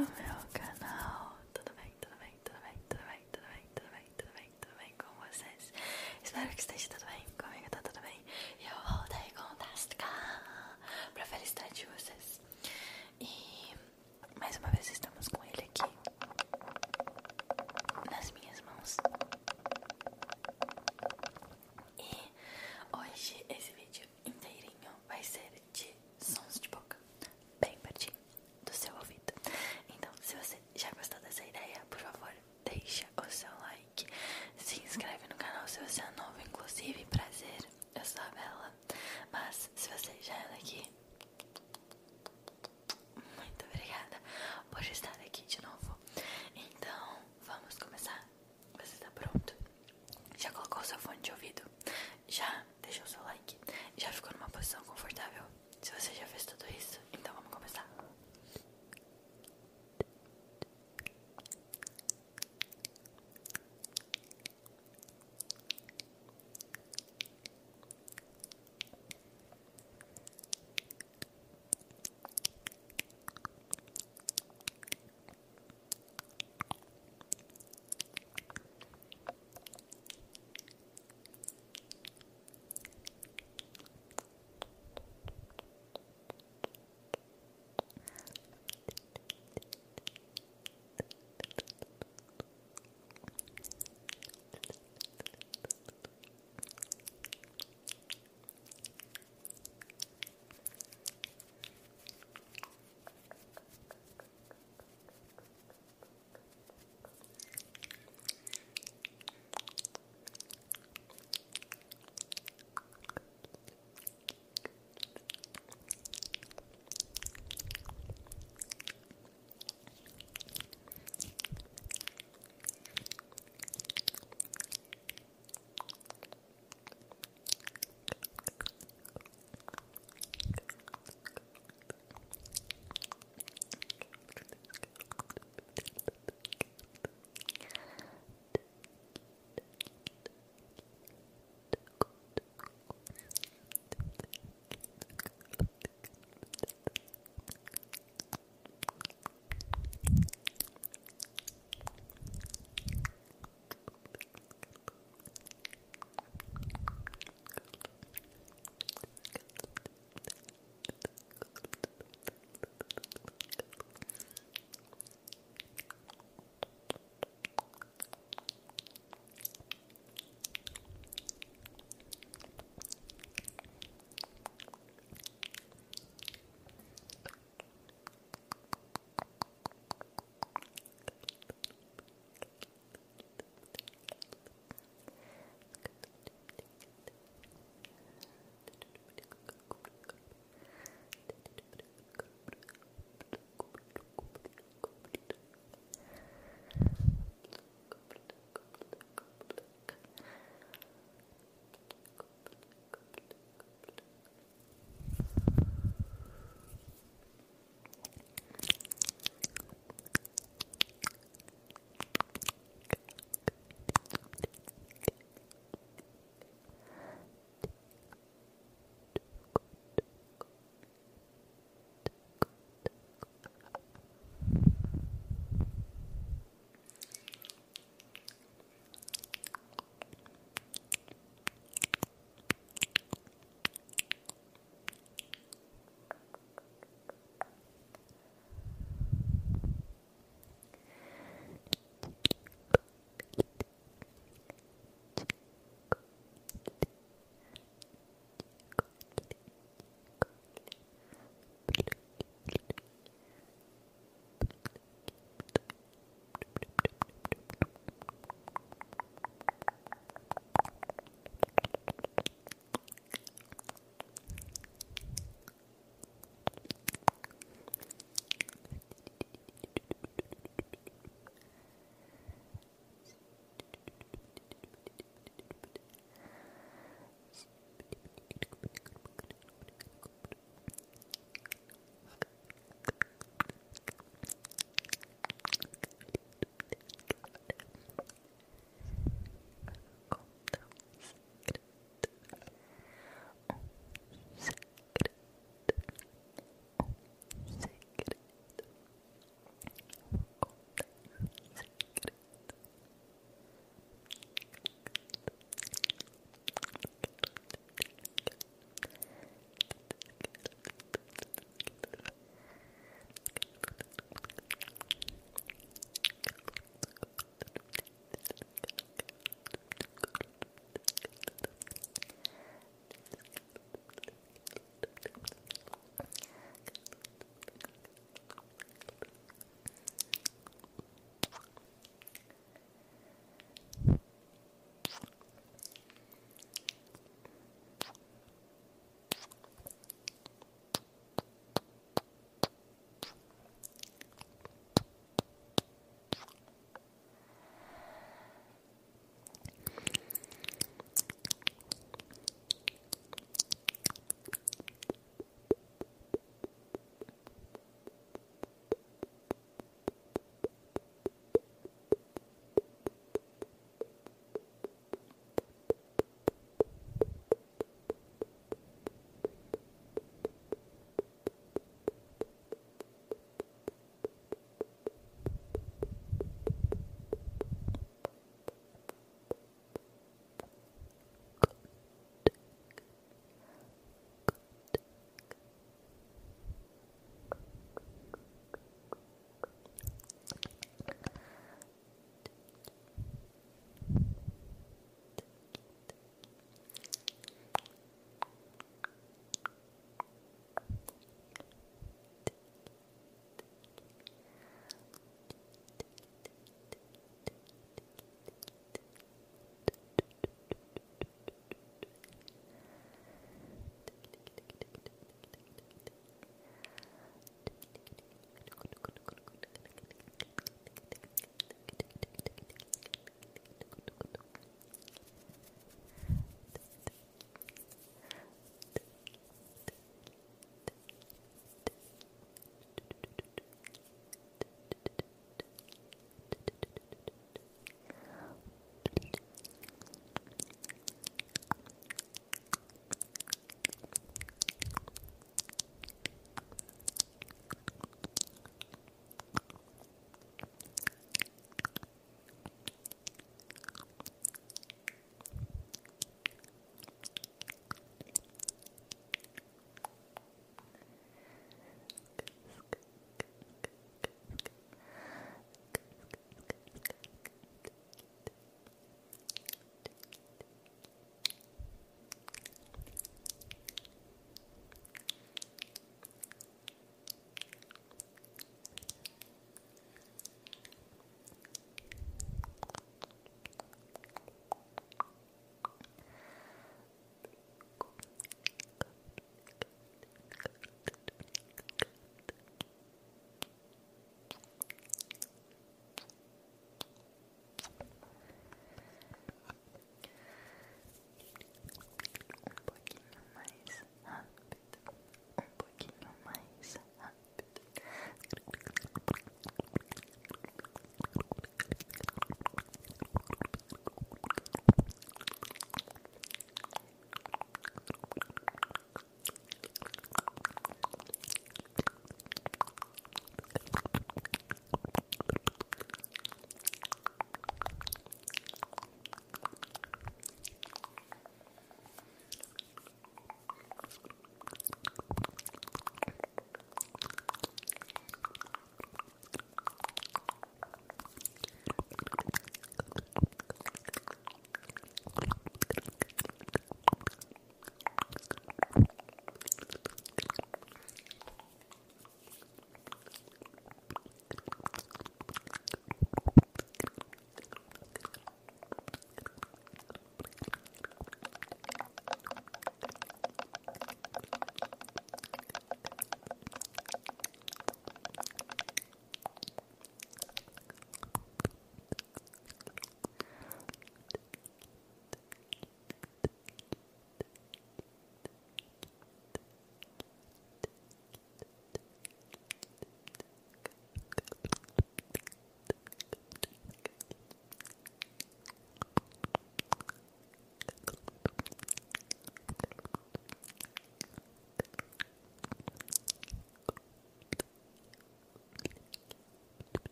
meu canal. Tudo bem, tudo bem, tudo bem, tudo bem, tudo bem, tudo bem, tudo bem, tudo bem com vocês? Espero que esteja tudo bem.